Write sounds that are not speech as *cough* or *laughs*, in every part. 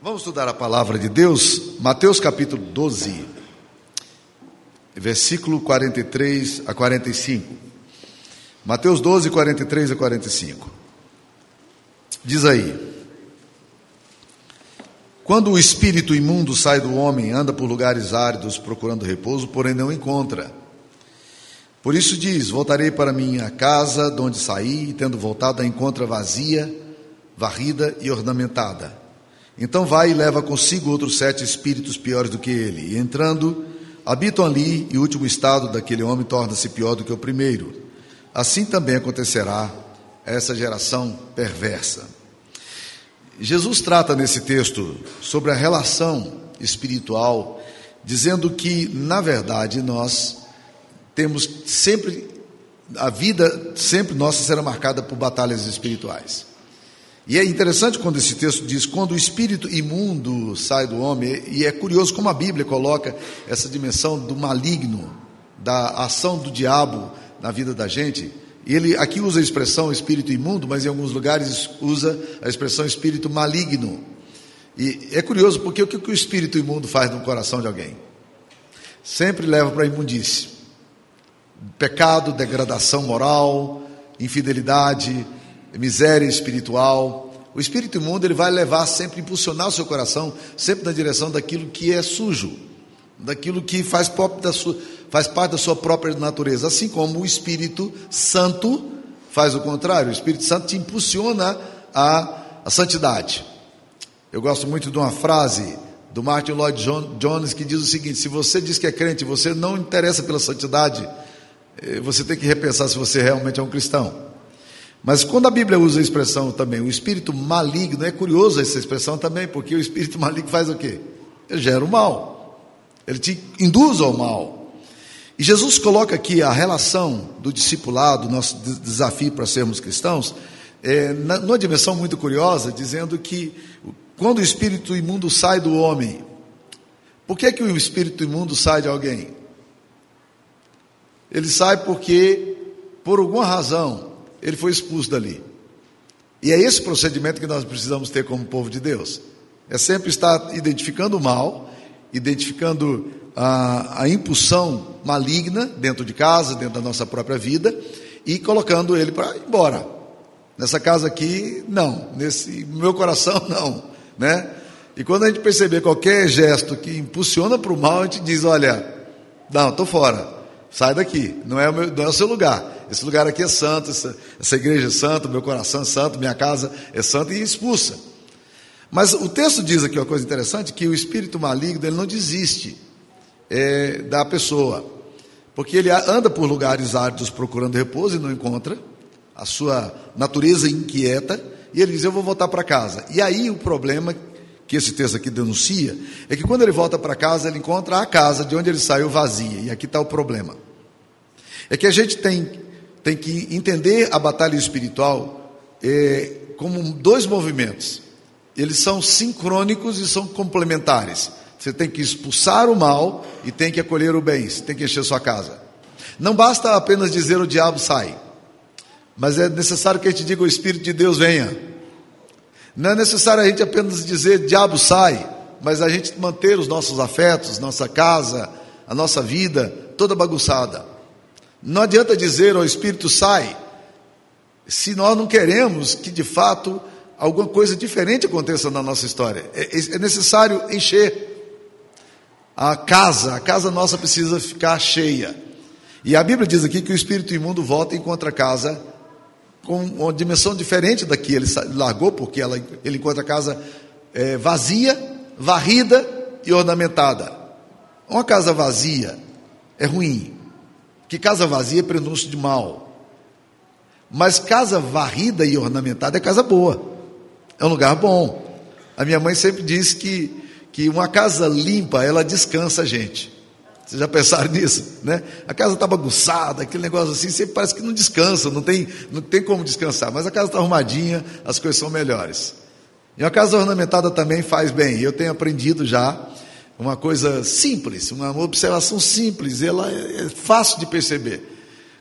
Vamos estudar a palavra de Deus, Mateus capítulo 12, versículo 43 a 45. Mateus 12, 43 a 45. Diz aí: Quando o espírito imundo sai do homem, anda por lugares áridos procurando repouso, porém não encontra. Por isso diz: Voltarei para minha casa, de onde saí, e tendo voltado, a encontra vazia, varrida e ornamentada. Então vai e leva consigo outros sete espíritos piores do que ele. E entrando, habitam ali, e o último estado daquele homem torna-se pior do que o primeiro. Assim também acontecerá a essa geração perversa. Jesus trata nesse texto sobre a relação espiritual, dizendo que, na verdade, nós temos sempre, a vida sempre nossa será marcada por batalhas espirituais. E é interessante quando esse texto diz: quando o espírito imundo sai do homem, e é curioso como a Bíblia coloca essa dimensão do maligno, da ação do diabo na vida da gente. E ele aqui usa a expressão espírito imundo, mas em alguns lugares usa a expressão espírito maligno. E é curioso porque o que o espírito imundo faz no coração de alguém? Sempre leva para a imundície. Pecado, degradação moral, infidelidade, miséria espiritual. O espírito imundo ele vai levar sempre, impulsionar o seu coração sempre na direção daquilo que é sujo, daquilo que faz, da sua, faz parte da sua própria natureza. Assim como o Espírito Santo faz o contrário, o Espírito Santo te impulsiona à, à santidade. Eu gosto muito de uma frase do Martin Lloyd Jones que diz o seguinte: se você diz que é crente, você não interessa pela santidade, eh, você tem que repensar se você realmente é um cristão. Mas quando a Bíblia usa a expressão também, o espírito maligno, é curioso essa expressão também, porque o espírito *laughs* maligno faz o quê? Ele gera o mal, ele te induz ao mal. E Jesus coloca aqui a relação do discipulado, nosso desafio para sermos cristãos, é, numa dimensão muito curiosa, dizendo que quando o espírito imundo sai do homem, por que, que o espírito imundo sai de alguém? Ele sai porque, por alguma razão, ele foi expulso dali. E é esse procedimento que nós precisamos ter como povo de Deus. É sempre estar identificando o mal, identificando a, a impulsão maligna dentro de casa, dentro da nossa própria vida, e colocando ele para ir embora. Nessa casa aqui, não. Nesse meu coração, *laughs* não. Né? E quando a gente perceber qualquer gesto que impulsiona para o mal, a gente diz: olha, não, estou fora, sai daqui, não é, o meu, não é o seu lugar. Esse lugar aqui é santo, essa, essa igreja é santa, meu coração é santo, minha casa é santa e expulsa. Mas o texto diz aqui uma coisa interessante, que o espírito maligno ele não desiste é, da pessoa, porque ele anda por lugares áridos procurando repouso e não encontra, a sua natureza inquieta, e ele diz, eu vou voltar para casa. E aí o problema que esse texto aqui denuncia, é que quando ele volta para casa, ele encontra a casa de onde ele saiu vazia, e aqui está o problema. É que a gente tem tem que entender a batalha espiritual é, como dois movimentos. Eles são sincrônicos e são complementares. Você tem que expulsar o mal e tem que acolher o bem, você tem que encher sua casa. Não basta apenas dizer o diabo sai, mas é necessário que a gente diga o Espírito de Deus venha. Não é necessário a gente apenas dizer diabo sai, mas a gente manter os nossos afetos, nossa casa, a nossa vida toda bagunçada. Não adianta dizer ao Espírito sai, se nós não queremos que de fato alguma coisa diferente aconteça na nossa história. É, é, é necessário encher a casa, a casa nossa precisa ficar cheia. E a Bíblia diz aqui que o espírito imundo volta e encontra a casa com uma dimensão diferente da que ele largou, porque ela, ele encontra a casa é, vazia, varrida e ornamentada. Uma casa vazia é ruim, que casa vazia é prenúncio de mal. Mas casa varrida e ornamentada é casa boa. É um lugar bom. A minha mãe sempre disse que, que uma casa limpa, ela descansa a gente. Vocês já pensaram *laughs* nisso? Né? A casa está bagunçada, aquele negócio assim, sempre parece que não descansa, não tem, não tem como descansar. Mas a casa está arrumadinha, as coisas são melhores. E uma casa ornamentada também faz bem. Eu tenho aprendido já uma coisa simples, uma observação simples, ela é, é fácil de perceber.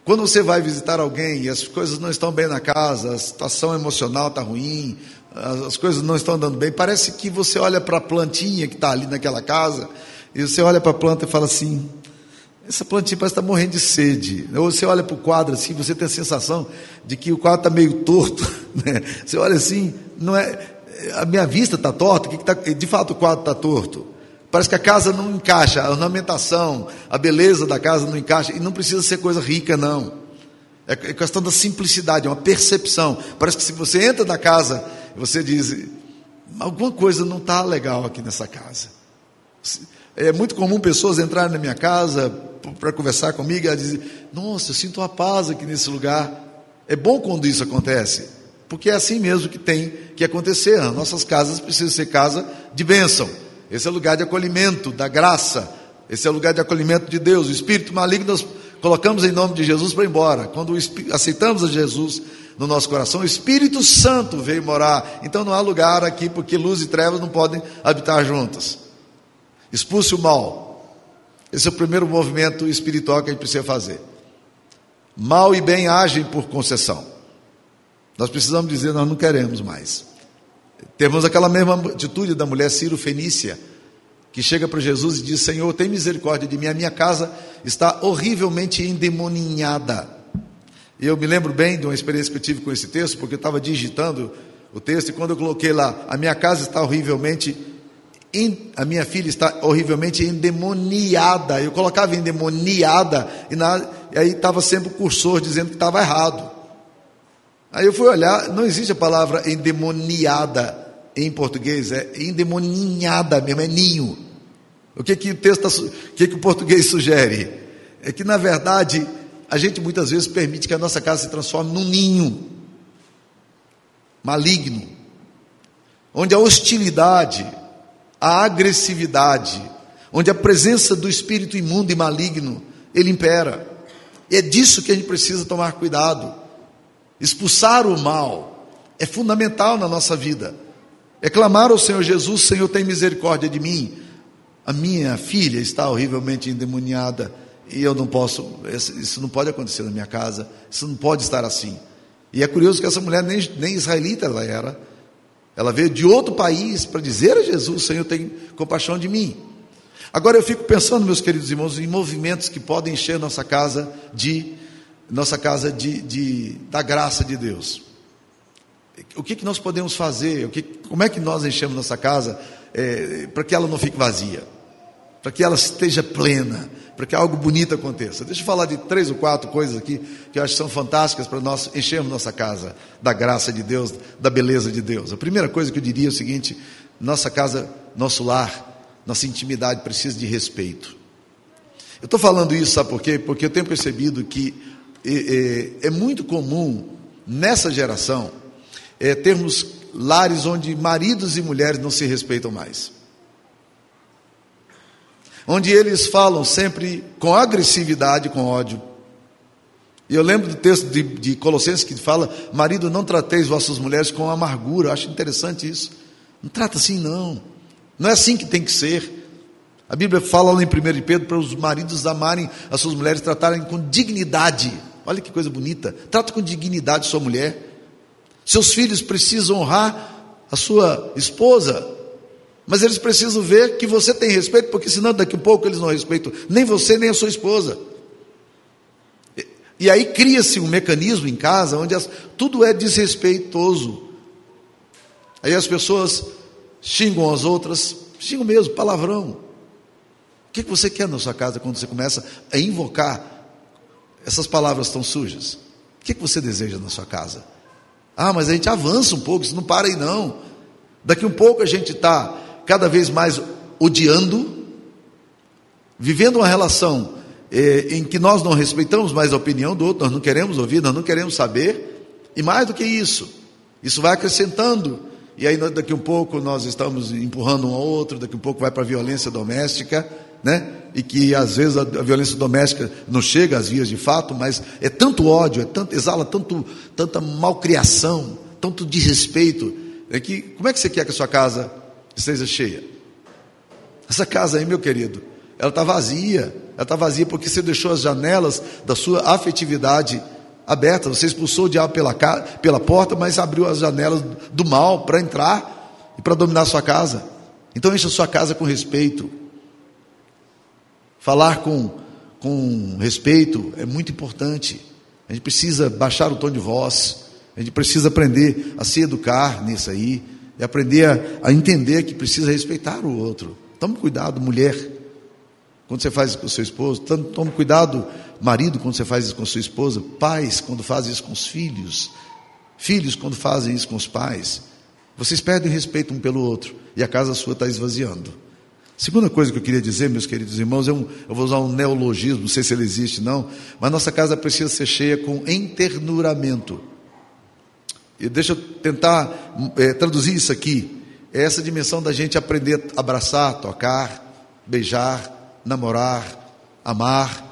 Quando você vai visitar alguém e as coisas não estão bem na casa, a situação emocional está ruim, as coisas não estão andando bem, parece que você olha para a plantinha que está ali naquela casa, e você olha para a planta e fala assim: essa plantinha parece estar tá morrendo de sede. Ou você olha para o quadro assim, você tem a sensação de que o quadro está meio torto. *laughs* Né? Você olha assim, não é, a minha vista está torta, que que tá, de fato o quadro está torto. Parece que a casa não encaixa, a ornamentação, a beleza da casa não encaixa, e não precisa ser coisa rica, não. É, é questão da simplicidade, é uma percepção. Parece que se você entra na casa, você diz: alguma coisa não está legal aqui nessa casa. É muito comum pessoas entrarem na minha casa para conversar comigo e dizer: Nossa, eu sinto uma paz aqui nesse lugar. É bom quando isso acontece, porque é assim mesmo que tem que acontecer. As nossas casas precisam ser casa de bênção. Esse é lugar de acolhimento, da graça. Esse é lugar de acolhimento de Deus. O espírito maligno nós colocamos em nome de Jesus para ir embora. Quando aceitamos a Jesus no nosso coração, o Espírito Santo veio morar. Então não há lugar aqui porque luz e trevas não podem habitar juntas. Expulse o mal. Esse é o primeiro movimento espiritual que a gente precisa fazer. Mal e bem agem por concessão. Nós precisamos dizer, nós não queremos mais. Temos aquela mesma atitude da mulher Ciro Fenícia, que chega para Jesus e diz: Senhor, tem misericórdia de mim, a minha casa está horrivelmente endemoninhada. E eu me lembro bem de uma experiência que eu tive com esse texto, porque eu estava digitando o texto, e quando eu coloquei lá, a minha casa está horrivelmente, a minha filha está horrivelmente endemoniada. Eu colocava endemoniada, e, na, e aí estava sempre o cursor dizendo que estava errado. Aí eu fui olhar, não existe a palavra endemoniada em português, é endemoninhada mesmo, é ninho. O que, que o texto, tá, o que, que o português sugere? É que, na verdade, a gente muitas vezes permite que a nossa casa se transforme num ninho maligno, onde a hostilidade, a agressividade, onde a presença do espírito imundo e maligno, ele impera. E é disso que a gente precisa tomar cuidado. Expulsar o mal é fundamental na nossa vida. É clamar ao Senhor Jesus: Senhor, tem misericórdia de mim. A minha filha está horrivelmente endemoniada e eu não posso, isso não pode acontecer na minha casa, isso não pode estar assim. E é curioso que essa mulher nem, nem israelita ela era, ela veio de outro país para dizer a Jesus: Senhor, tem compaixão de mim. Agora eu fico pensando, meus queridos irmãos, em movimentos que podem encher nossa casa de nossa casa de, de da graça de Deus. O que, que nós podemos fazer? O que, como é que nós enchemos nossa casa é, para que ela não fique vazia? Para que ela esteja plena, para que algo bonito aconteça. Deixa eu falar de três ou quatro coisas aqui que eu acho que são fantásticas para nós enchermos nossa casa da graça de Deus, da beleza de Deus. A primeira coisa que eu diria é o seguinte: nossa casa, nosso lar, nossa intimidade precisa de respeito. Eu estou falando isso, sabe por quê? Porque eu tenho percebido que é, é, é muito comum nessa geração é, termos lares onde maridos e mulheres não se respeitam mais. Onde eles falam sempre com agressividade, com ódio. E eu lembro do texto de, de Colossenses que fala: Marido, não trateis vossas mulheres com amargura. Eu acho interessante isso. Não trata assim, não. Não é assim que tem que ser. A Bíblia fala lá em 1 Pedro para os maridos amarem as suas mulheres, tratarem com dignidade. Olha que coisa bonita. Trata com dignidade sua mulher. Seus filhos precisam honrar a sua esposa, mas eles precisam ver que você tem respeito, porque senão daqui a pouco eles não respeitam nem você nem a sua esposa. E aí cria-se um mecanismo em casa onde as, tudo é desrespeitoso. Aí as pessoas xingam as outras, xingam mesmo, palavrão. O que você quer na sua casa quando você começa a invocar essas palavras tão sujas? O que você deseja na sua casa? Ah, mas a gente avança um pouco, isso não para aí não. Daqui um pouco a gente está cada vez mais odiando, vivendo uma relação eh, em que nós não respeitamos mais a opinião do outro, nós não queremos ouvir, nós não queremos saber, e mais do que isso, isso vai acrescentando, e aí daqui um pouco nós estamos empurrando um ao outro, daqui um pouco vai para a violência doméstica, né? E que às vezes a, violência doméstica não chega às vias de fato, mas é tanto ódio, é tanto, exala tanto, tanta malcriação, tanto desrespeito, é que como é que você quer que a sua casa esteja cheia? Essa casa aí, meu querido, ela está vazia, ela está vazia porque você deixou as janelas da sua afetividade aberta. Você expulsou o diabo pela, pela porta, mas abriu as janelas do mal para entrar e para dominar a sua casa. Então encha a sua casa com respeito. Falar com, com respeito é muito importante. A gente precisa baixar o tom de voz. A gente precisa aprender a se educar nisso aí. E aprender a, a entender que precisa respeitar o outro. Tome cuidado, mulher, quando você faz isso com o seu esposo. Tome cuidado, marido, quando você faz isso com sua esposa. Pais, quando fazem isso com os filhos. Filhos, quando fazem isso com os pais. Vocês perdem respeito um pelo outro. E a casa sua está esvaziando. Segunda coisa que eu queria dizer, meus queridos irmãos, é um, eu vou usar um neologismo, não sei se ele existe não, mas nossa casa precisa ser cheia com enternuramento. E deixa eu tentar é, traduzir isso aqui. É essa dimensão da gente aprender a abraçar, tocar, beijar, namorar, amar.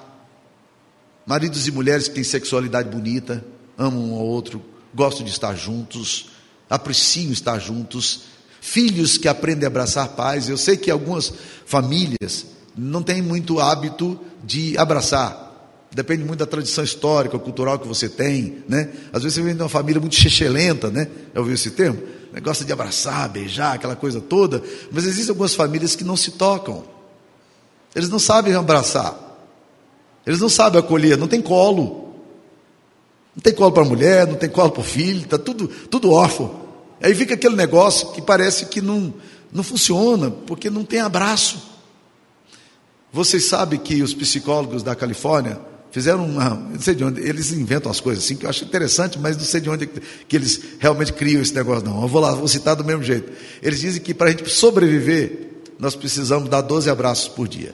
Maridos e mulheres que têm sexualidade bonita, amam um ao outro, gostam de estar juntos, apreciam estar juntos. Filhos que aprendem a abraçar pais. Eu sei que algumas famílias não têm muito hábito de abraçar. Depende muito da tradição histórica, cultural que você tem, né? Às vezes você vem de uma família muito chechelenta, né? Já ouviu esse termo? Gosta de abraçar, beijar, aquela coisa toda. Mas existem algumas famílias que não se tocam. Eles não sabem abraçar. Eles não sabem acolher, não tem colo. Não tem colo para a mulher, não tem colo para o filho, está tudo, tudo órfão. Aí fica aquele negócio que parece que não, não funciona, porque não tem abraço. Vocês sabem que os psicólogos da Califórnia Fizeram uma, não sei de onde, eles inventam as coisas assim, que eu acho interessante, mas não sei de onde que eles realmente criam esse negócio, não. Eu vou lá, vou citar do mesmo jeito. Eles dizem que para a gente sobreviver, nós precisamos dar 12 abraços por dia.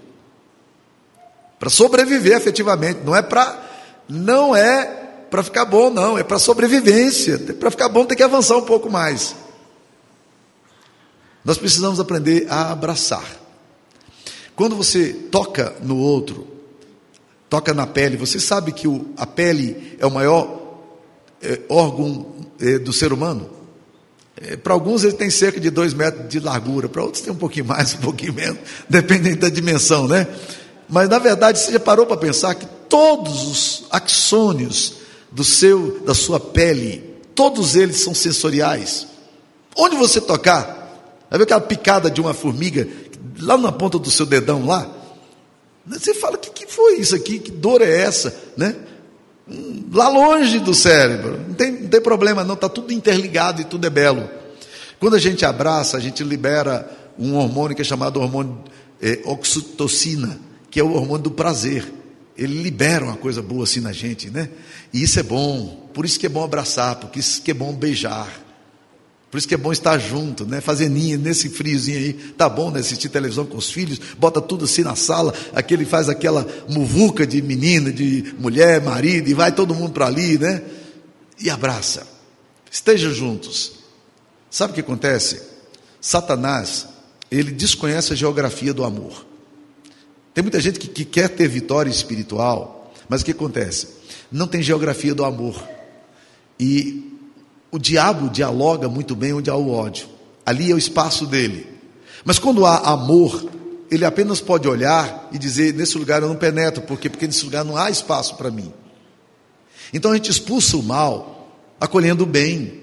Para sobreviver efetivamente, não é para não é para ficar bom, não, é para sobrevivência. Para ficar bom tem que avançar um pouco mais. Nós precisamos aprender a abraçar. Quando você toca no outro, toca na pele. Você sabe que o, a pele é o maior é, órgão é, do ser humano? É, para alguns ele tem cerca de dois metros de largura, para outros tem um pouquinho mais, um pouquinho menos, *laughs* dependendo da dimensão, né? Mas na verdade você já parou para pensar que todos os axônios do seu, da sua pele, todos eles são sensoriais. Onde você tocar, vai ver aquela picada de uma formiga lá na ponta do seu dedão lá, você fala, o que, que foi isso aqui? Que dor é essa? Né? Lá longe do cérebro. Não tem, não tem problema, não, está tudo interligado e tudo é belo. Quando a gente abraça, a gente libera um hormônio que é chamado hormônio é, oxitocina, que é o hormônio do prazer. Ele libera uma coisa boa assim na gente, né? E isso é bom. Por isso que é bom abraçar, porque isso que é bom beijar. Por isso que é bom estar junto, né? Fazer ninho nesse friozinho aí. Tá bom, né? Assistir televisão com os filhos, bota tudo assim na sala, aquele faz aquela muvuca de menina, de mulher, marido, e vai todo mundo para ali, né? E abraça. Estejam juntos. Sabe o que acontece? Satanás, ele desconhece a geografia do amor. Tem muita gente que, que quer ter vitória espiritual, mas o que acontece? Não tem geografia do amor. E o diabo dialoga muito bem onde há o ódio. Ali é o espaço dele. Mas quando há amor, ele apenas pode olhar e dizer: nesse lugar eu não penetro, porque porque nesse lugar não há espaço para mim. Então a gente expulsa o mal acolhendo o bem.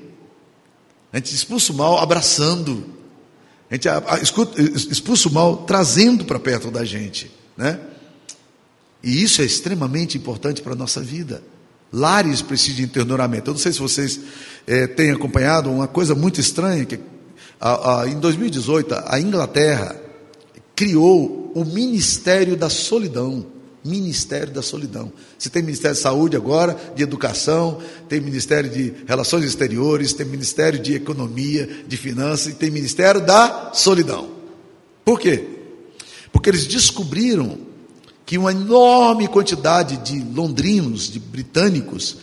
A gente expulsa o mal abraçando. A gente expulsa o mal trazendo para perto da gente, né? E isso é extremamente importante para a nossa vida. Lares precisam de internoramento. Eu não sei se vocês é, têm acompanhado uma coisa muito estranha, que a, a, em 2018 a Inglaterra criou o Ministério da Solidão. Ministério da Solidão. Você tem Ministério de Saúde agora, de Educação, tem Ministério de Relações Exteriores, tem Ministério de Economia, de Finanças e tem Ministério da Solidão. Por quê? Porque eles descobriram que uma enorme quantidade de londrinos, de britânicos,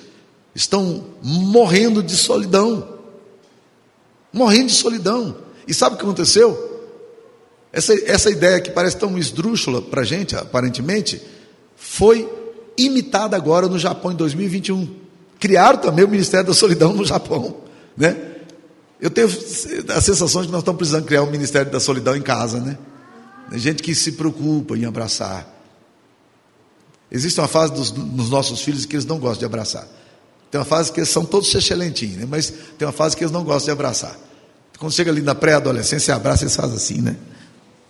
estão morrendo de solidão. Morrendo de solidão. E sabe o que aconteceu? Essa, essa ideia que parece tão esdrúxula para a gente, aparentemente, foi imitada agora no Japão em 2021. Criaram também o Ministério da Solidão no Japão. Né? Eu tenho a sensação de que nós estamos precisando criar um Ministério da Solidão em casa. Né? Gente que se preocupa em abraçar Existe uma fase dos, nos nossos filhos que eles não gostam de abraçar. Tem uma fase que eles são todos excelentinhos, né? mas tem uma fase que eles não gostam de abraçar. Quando chega ali na pré-adolescência, abraça, eles fazem assim, né?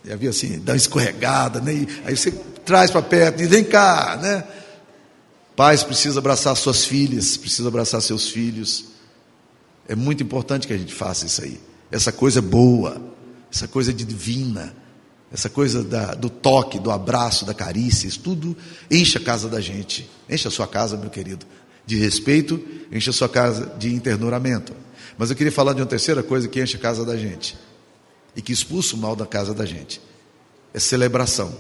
E havia assim, dá uma escorregada, né? E aí você traz para perto, e vem cá, né? Pais precisam abraçar suas filhas, precisam abraçar seus filhos. É muito importante que a gente faça isso aí. Essa coisa boa, essa coisa divina, essa coisa da, do toque, do abraço, da carícia, isso tudo enche a casa da gente. Enche a sua casa, meu querido, de respeito, enche a sua casa de internuramento. Mas eu queria falar de uma terceira coisa que enche a casa da gente e que expulsa o mal da casa da gente: é celebração.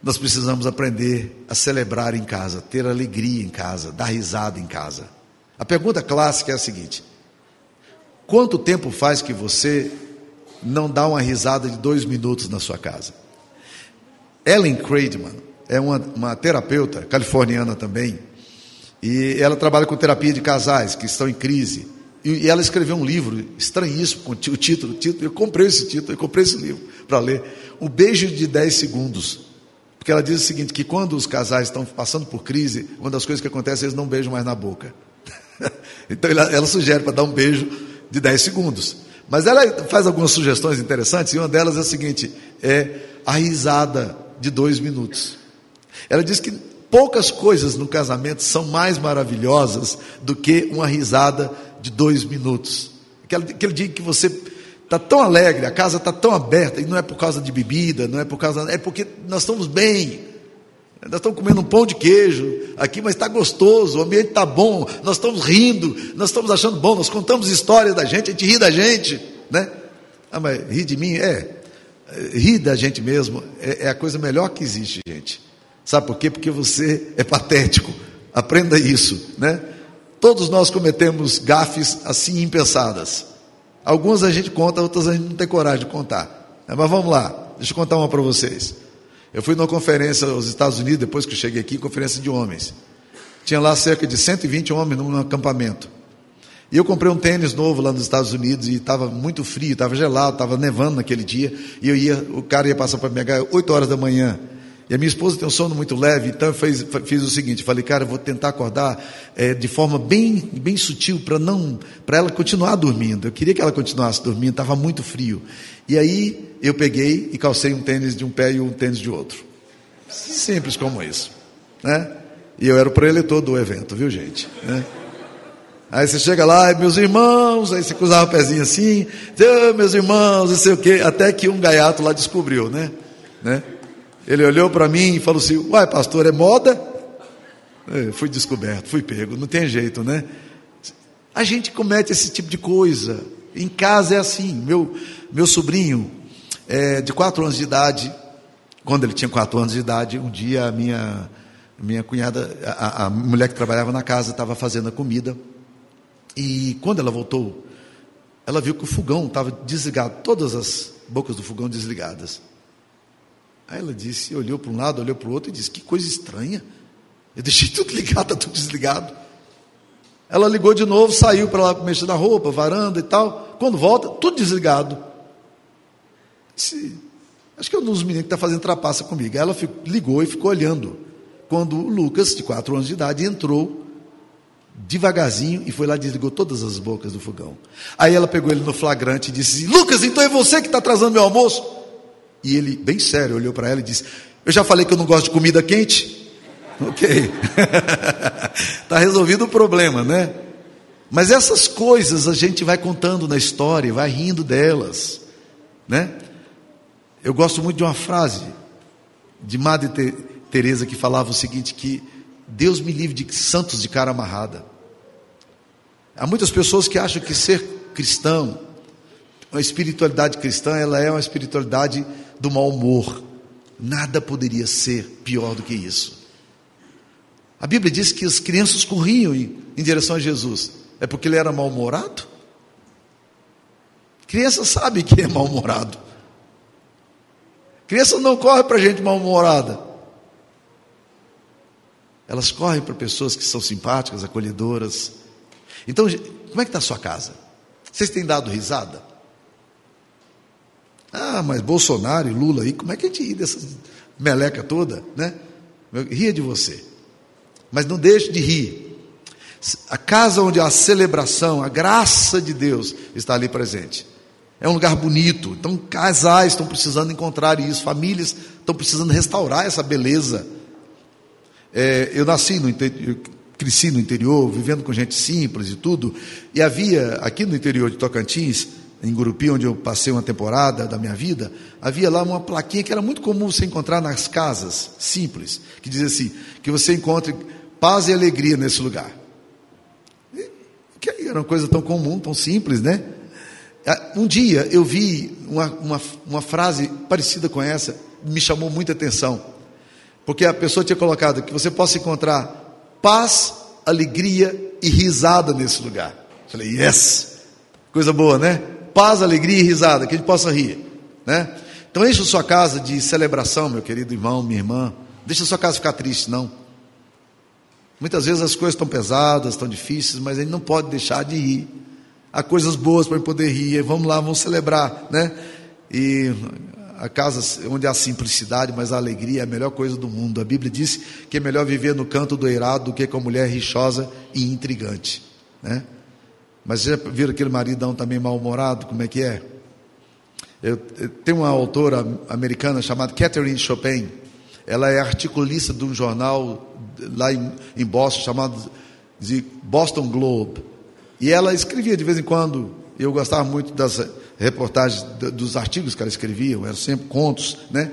Nós precisamos aprender a celebrar em casa, ter alegria em casa, dar risada em casa. A pergunta clássica é a seguinte: quanto tempo faz que você não dá uma risada de dois minutos na sua casa? Ellen Craidman é uma, uma terapeuta californiana também, e ela trabalha com terapia de casais que estão em crise. E, ela escreveu um livro estranhíssimo, com o título, título, eu comprei esse título, eu comprei esse livro para ler. O Beijo de 10 Segundos. Porque ela diz o seguinte, que quando os casais estão passando por crise, uma das coisas que acontece é eles não beijam mais na boca. *laughs* então ela, ela sugere para dar um beijo de 10 segundos. Mas ela faz algumas sugestões interessantes, e uma delas é a seguinte: é a risada de dois minutos. Ela diz que poucas coisas no casamento são mais maravilhosas do que uma risada de dois minutos. Aquele, aquele dia que você está tão alegre, a casa está tão aberta, e não é por causa de bebida, não é por causa. É porque nós estamos bem. Nós estamos comendo um pão de queijo aqui, mas está gostoso, o ambiente está bom, nós estamos rindo, nós estamos achando bom, nós contamos histórias da gente, a gente ri da gente, né? Ah, mas ri de mim? É. Rir da gente mesmo é, é a coisa melhor que existe, gente. Sabe por quê? Porque você é patético. Aprenda isso, né? Todos nós cometemos gafes assim impensadas. Algumas a gente conta, outras a gente não tem coragem de contar. Mas vamos lá, deixa eu contar uma para vocês. Eu fui numa conferência nos Estados Unidos, depois que eu cheguei aqui, conferência de homens. Tinha lá cerca de 120 homens num acampamento. E eu comprei um tênis novo lá nos Estados Unidos e estava muito frio, estava gelado, estava nevando naquele dia. E eu ia, o cara ia passar para me pegar 8 horas da manhã. E a minha esposa tem um sono muito leve, então eu fiz, fiz o seguinte: falei, cara, eu vou tentar acordar é, de forma bem, bem sutil para não, para ela continuar dormindo. Eu queria que ela continuasse dormindo, estava muito frio. E aí eu peguei e calcei um tênis de um pé e um tênis de outro. Simples como isso, né? E eu era o preletor do evento, viu, gente? Né? Aí você chega lá, meus irmãos, aí você cruzava o pezinho assim, meus irmãos, não sei o quê, até que um gaiato lá descobriu, né? né? Ele olhou para mim e falou assim: Uai, pastor, é moda? Eu fui descoberto, fui pego, não tem jeito, né? A gente comete esse tipo de coisa. Em casa é assim. Meu, meu sobrinho, é, de quatro anos de idade, quando ele tinha quatro anos de idade, um dia a minha, minha cunhada, a, a mulher que trabalhava na casa, estava fazendo a comida. E quando ela voltou, ela viu que o fogão estava desligado, todas as bocas do fogão desligadas. Aí ela disse, olhou para um lado, olhou para o outro e disse: Que coisa estranha. Eu deixei *laughs* tudo ligado, está tudo desligado. Ela ligou de novo, saiu para lá mexer na roupa, varanda e tal. Quando volta, tudo desligado. Disse, acho que é um dos meninos que está fazendo trapaça comigo. Ela ligou e ficou olhando. Quando o Lucas, de quatro anos de idade, entrou devagarzinho e foi lá e desligou todas as bocas do fogão. Aí ela pegou ele no flagrante e disse: Lucas, então é você que está atrasando meu almoço? E ele, bem sério, olhou para ela e disse: Eu já falei que eu não gosto de comida quente? Ok. Está *laughs* resolvido o problema, né? Mas essas coisas a gente vai contando na história, vai rindo delas, né? Eu gosto muito de uma frase de Madre Teresa que falava o seguinte que Deus me livre de santos de cara amarrada. Há muitas pessoas que acham que ser cristão, uma espiritualidade cristã, ela é uma espiritualidade do mau humor. Nada poderia ser pior do que isso. A Bíblia diz que as crianças corriam em, direção a Jesus. É porque ele era mal-humorado? Criança sabe que é mal-humorado. Criança não corre para gente mal-humorada. Elas correm para pessoas que são simpáticas, acolhedoras. Então, como é que está a sua casa? Vocês têm dado risada? Ah, mas Bolsonaro e Lula aí, como é que a gente ri dessa meleca toda, né? Ria de você. Mas não deixe de rir. A casa onde a celebração, a graça de Deus está ali presente. É um lugar bonito. Então, casais estão precisando encontrar isso, famílias estão precisando restaurar essa beleza. É, eu nasci no interior, cresci no interior, vivendo com gente simples e tudo, e havia aqui no interior de Tocantins, em Gurupi, onde eu passei uma temporada da minha vida, havia lá uma plaquinha que era muito comum você encontrar nas casas simples, que dizia assim: que você encontre paz e alegria nesse lugar. E, que era uma coisa tão comum, tão simples, né? Ah, um dia eu vi uma, uma, uma frase parecida com essa, me chamou muita atenção, porque a pessoa tinha colocado que você possa encontrar paz, alegria e risada nesse lugar. Falei, yes! Coisa boa, né? Paz, alegria e risada, que a gente possa rir, né? Então enche a sua casa de celebração, meu querido irmão, minha irmã. Deixa a sua casa ficar triste, não. Muitas vezes as coisas estão pesadas, estão difíceis, mas a gente não pode deixar de rir há coisas boas para poder rir, vamos lá, vamos celebrar, né? E a casa onde há simplicidade, mas a alegria é a melhor coisa do mundo. A Bíblia diz que é melhor viver no canto do eirado do que com a mulher rixosa e intrigante, né? Mas já viram aquele maridão também mal-humorado, como é que é? Eu, tem uma autora americana chamada Catherine Chopin, ela é articulista de um jornal lá em, em Boston chamado de Boston Globe. E ela escrevia de vez em quando, eu gostava muito das reportagens, dos artigos que ela escrevia, eram sempre contos, né?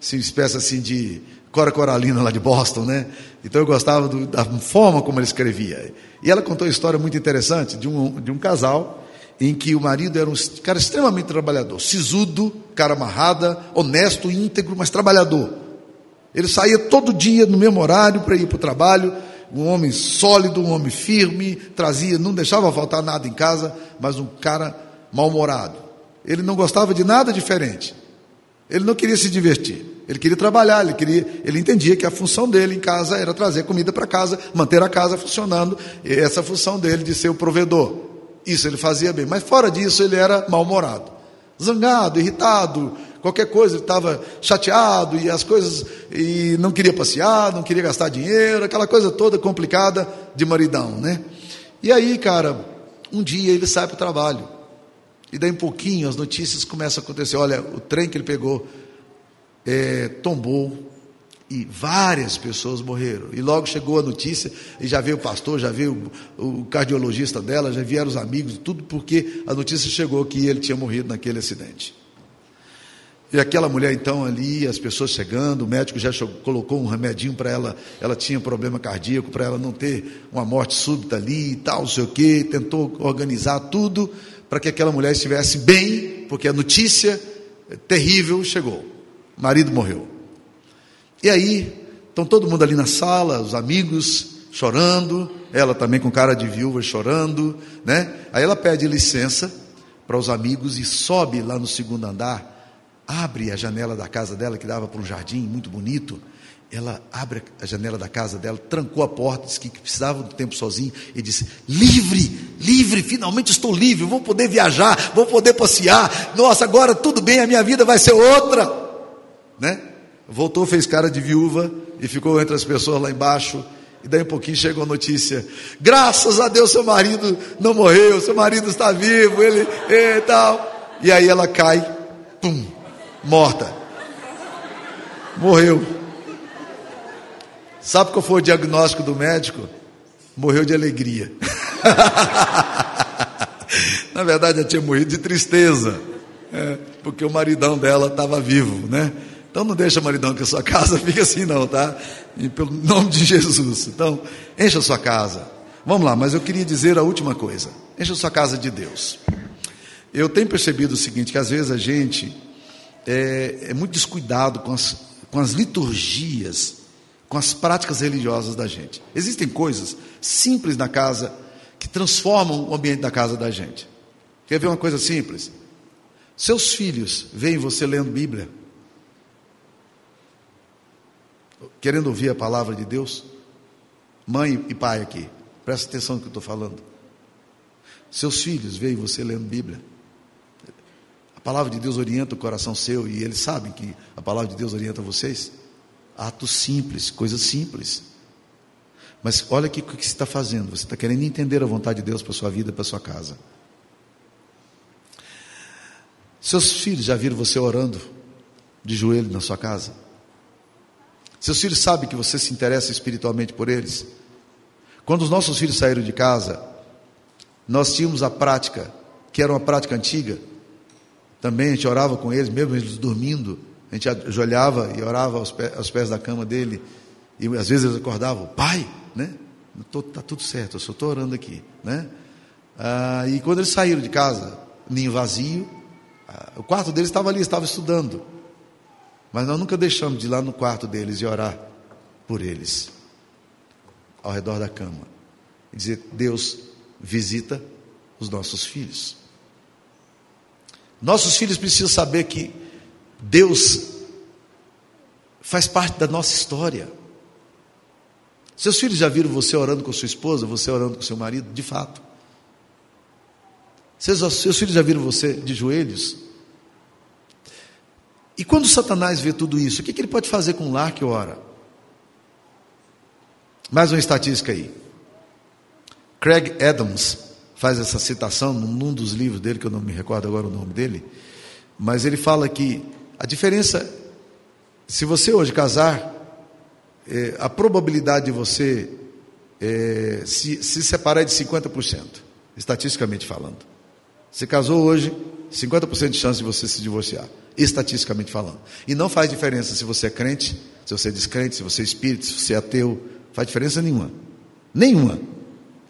Assim, espécie assim de Cora Coralina lá de Boston, né? Então eu gostava do, da forma como ela escrevia. E ela contou uma história muito interessante de um, de um casal em que o marido era um cara extremamente trabalhador, sisudo, cara amarrada, honesto, íntegro, mas trabalhador. Ele saía todo dia no mesmo horário para ir para o trabalho, um homem sólido, um homem firme, trazia, não deixava faltar nada em casa, mas um cara mal-humorado. Ele não gostava de nada diferente. Ele não queria se divertir. Ele queria trabalhar, ele queria, ele entendia que a função dele em casa era trazer comida para casa, manter a casa funcionando, essa função dele de ser o provedor. Isso ele fazia bem, mas fora disso ele era mal-humorado, zangado, irritado, qualquer coisa, ele estava chateado e as coisas, e não queria passear, não queria gastar dinheiro, aquela coisa toda complicada de maridão, né? E aí, cara, um dia ele sai para o trabalho, e daí um pouquinho as notícias começam a acontecer. Olha, o trem que ele pegou é, tombou e várias pessoas morreram. E logo chegou a notícia, e já veio o pastor, já veio o, o cardiologista dela, já vieram os amigos, tudo porque a notícia chegou que ele tinha morrido naquele acidente. E aquela mulher então ali, as pessoas chegando, o médico já colocou um remedinho para ela, ela tinha problema cardíaco, para ela não ter uma morte súbita ali e tal, não sei o quê, tentou organizar tudo para que aquela mulher estivesse bem, porque a notícia terrível chegou. O marido morreu. E aí, estão todo mundo ali na sala, os amigos chorando, ela também com cara de viúva chorando, né? Aí ela pede licença para os amigos e sobe lá no segundo andar abre a janela da casa dela, que dava para um jardim muito bonito. Ela abre a janela da casa dela, trancou a porta, disse que precisava do tempo sozinho e disse: Livre, livre, finalmente estou livre, vou poder viajar, vou poder passear. Nossa, agora tudo bem, a minha vida vai ser outra. Né? Voltou, fez cara de viúva e ficou entre as pessoas lá embaixo. E daí um pouquinho chegou a notícia: graças a Deus seu marido não morreu, seu marido está vivo, ele e tal. E aí ela cai, pum, morta. Morreu. Sabe qual foi o diagnóstico do médico? Morreu de alegria. *laughs* *laughs* Na verdade, ela tinha morrido de tristeza, é, porque o maridão dela estava vivo, né? Então não deixa maridão que a sua casa *laughs* fique assim não, tá? E pelo nome de Jesus. Então, encha a sua casa. Vamos lá, mas eu queria dizer a última coisa. Encha a sua casa de Deus. Eu tenho percebido o seguinte, que às vezes a gente é, é muito descuidado com as, com as liturgias, com as práticas religiosas da gente. Existem coisas simples na casa que transformam o ambiente da casa da gente. Quer ver uma coisa simples? Seus filhos veem você lendo Bíblia, querendo ouvir a palavra de Deus. Mãe e pai aqui, presta atenção no que eu estou falando. Seus filhos veem você lendo Bíblia. A palavra de Deus orienta o coração seu e eles sabem que a palavra de Deus orienta vocês. Atos simples, coisas simples. Mas olha o que você está fazendo. Você está querendo entender a vontade de Deus para sua vida, para sua casa. Seus filhos já viram você orando de joelho na sua casa? Seus filhos sabem que você se interessa espiritualmente por eles? Quando os nossos filhos saíram de casa, nós tínhamos a prática, que era uma prática antiga, também a gente orava com eles, mesmo eles dormindo, a gente ajoelhava e orava aos pés da cama dele, e às vezes eles acordavam, pai, né? Está tudo certo, eu só estou orando aqui, né? Ah, e quando eles saíram de casa, ninho vazio, ah, o quarto deles estava ali, estava estudando. Mas nós nunca deixamos de ir lá no quarto deles e orar por eles, ao redor da cama, e dizer: Deus visita os nossos filhos. Nossos filhos precisam saber que Deus faz parte da nossa história. Seus filhos já viram você orando com sua esposa, você orando com seu marido? De fato. Seus, seus filhos já viram você de joelhos? E quando Satanás vê tudo isso, o que, que ele pode fazer com o lar que ora? Mais uma estatística aí. Craig Adams faz essa citação num dos livros dele, que eu não me recordo agora o nome dele, mas ele fala que a diferença, se você hoje casar, é, a probabilidade de você é, se, se separar é de 50%, estatisticamente falando. Você casou hoje, 50% de chance de você se divorciar, estatisticamente falando. E não faz diferença se você é crente, se você é descrente, se você é espírito, se você é ateu, faz diferença nenhuma. Nenhuma.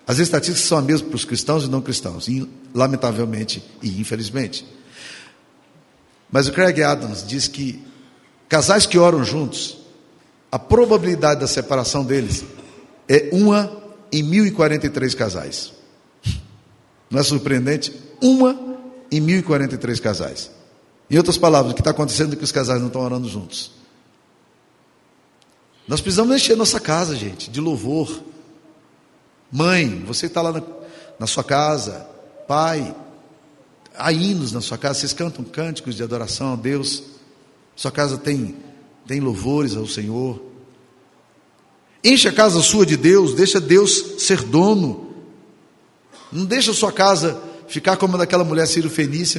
As estatísticas são as mesmas para os cristãos e não cristãos, e, lamentavelmente e infelizmente. Mas o Craig Adams diz que casais que oram juntos a probabilidade da separação deles é uma em 1043 casais. Não é surpreendente? Uma em 1043 casais. Em outras palavras, o que está acontecendo é que os casais não estão orando juntos. Nós precisamos encher nossa casa, gente, de louvor. Mãe, você está lá na, na sua casa, pai, há hinos na sua casa, vocês cantam cânticos de adoração a Deus. Sua casa tem tem louvores ao Senhor. Enche a casa sua de Deus, deixa Deus ser dono. Não deixa a sua casa ficar como daquela mulher Ciro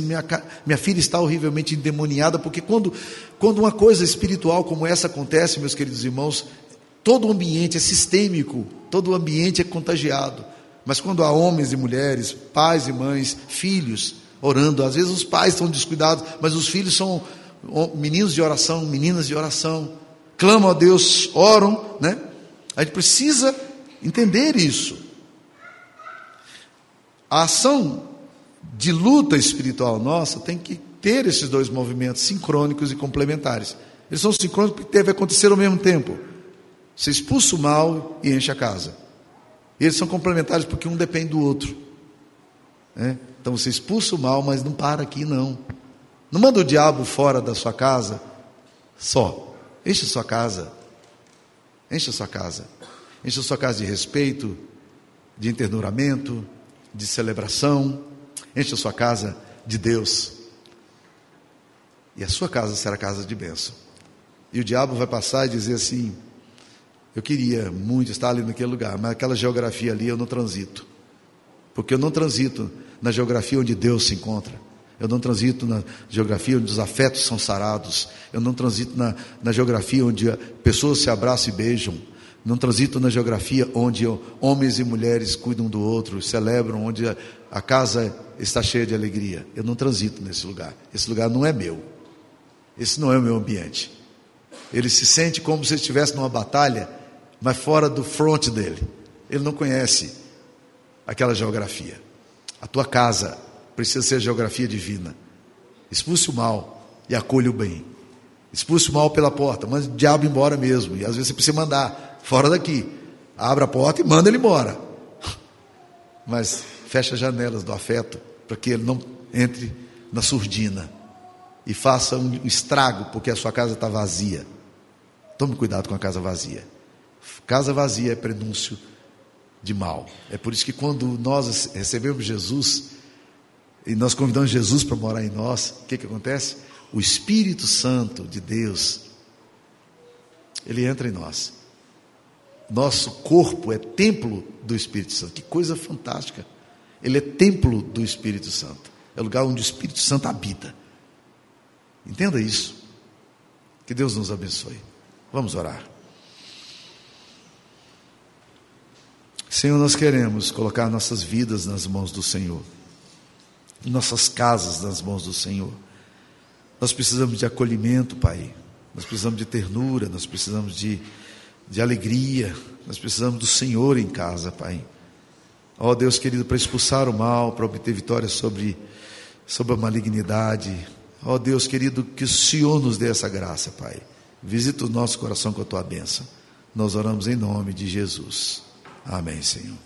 minha, minha filha está horrivelmente endemoniada, porque quando, quando uma coisa espiritual como essa acontece, meus queridos irmãos, todo o ambiente é sistêmico, todo o ambiente é contagiado. Mas quando há homens e mulheres, pais e mães, filhos orando, às vezes os pais estão descuidados, mas os filhos são meninos de oração, meninas de oração, clamam a Deus, oram, né? A gente precisa entender isso. A ação de luta espiritual nossa tem que ter esses dois movimentos sincrônicos e complementares. Eles são sincrônicos porque deve acontecer ao mesmo tempo. Você expulsa o mal e enche a casa. Eles são complementares porque um depende do outro. Né? Então você expulsa o mal, mas não para aqui não. Não manda o diabo fora da sua casa só. Enche a sua casa. Enche a sua casa. Enche a sua casa de respeito, de enternuramento, de celebração. Enche a sua casa de Deus. E a sua casa será casa de bênção. E o diabo vai passar e dizer assim: Eu queria muito estar ali naquele lugar, mas aquela geografia ali eu não transito. Porque eu não transito na geografia onde Deus se encontra. Eu não transito na geografia onde os afetos são sarados. Eu não transito na, na geografia onde pessoas se abraçam e beijam. Não transito na geografia onde homens e mulheres cuidam do outro, celebram, onde a, casa está cheia de alegria. Eu não transito nesse lugar. Esse lugar não é meu. Esse não é o meu ambiente. Ele se sente como se estivesse numa batalha, mas fora do front dele. Ele não conhece aquela geografia. A tua casa precisa ser geografia divina. Expulse o mal e acolha o bem. Expulse o mal pela porta, manda o diabo embora mesmo. E às vezes você precisa mandar, fora daqui. Abra a porta e manda ele embora. *laughs* Mas fecha as janelas do afeto para que ele não entre na surdina e faça um estrago porque a sua casa está vazia. Tome cuidado com a casa vazia. Casa vazia é prenúncio de mal. É por isso que quando nós recebemos Jesus, e nós convidamos Jesus para morar em nós, o que, que acontece? O Espírito Santo de Deus, ele entra em nós. Nosso corpo é templo do Espírito Santo. Que coisa fantástica. Ele é templo do Espírito Santo. É o lugar onde o Espírito Santo habita. Entenda isso. Que Deus nos abençoe. Vamos orar. Senhor, nós queremos colocar nossas vidas nas mãos do Senhor, nossas casas nas mãos do Senhor. Nós precisamos de acolhimento, Pai. Nós precisamos de ternura, nós precisamos de, de alegria, nós precisamos do Senhor em casa, Pai. Ó oh, Deus querido, para expulsar o mal, para obter vitória sobre, sobre a malignidade. Ó oh, Deus querido, que o Senhor nos dê essa graça, Pai. Visita o nosso coração com a tua bênção. Nós oramos em nome de Jesus. Amém, Senhor.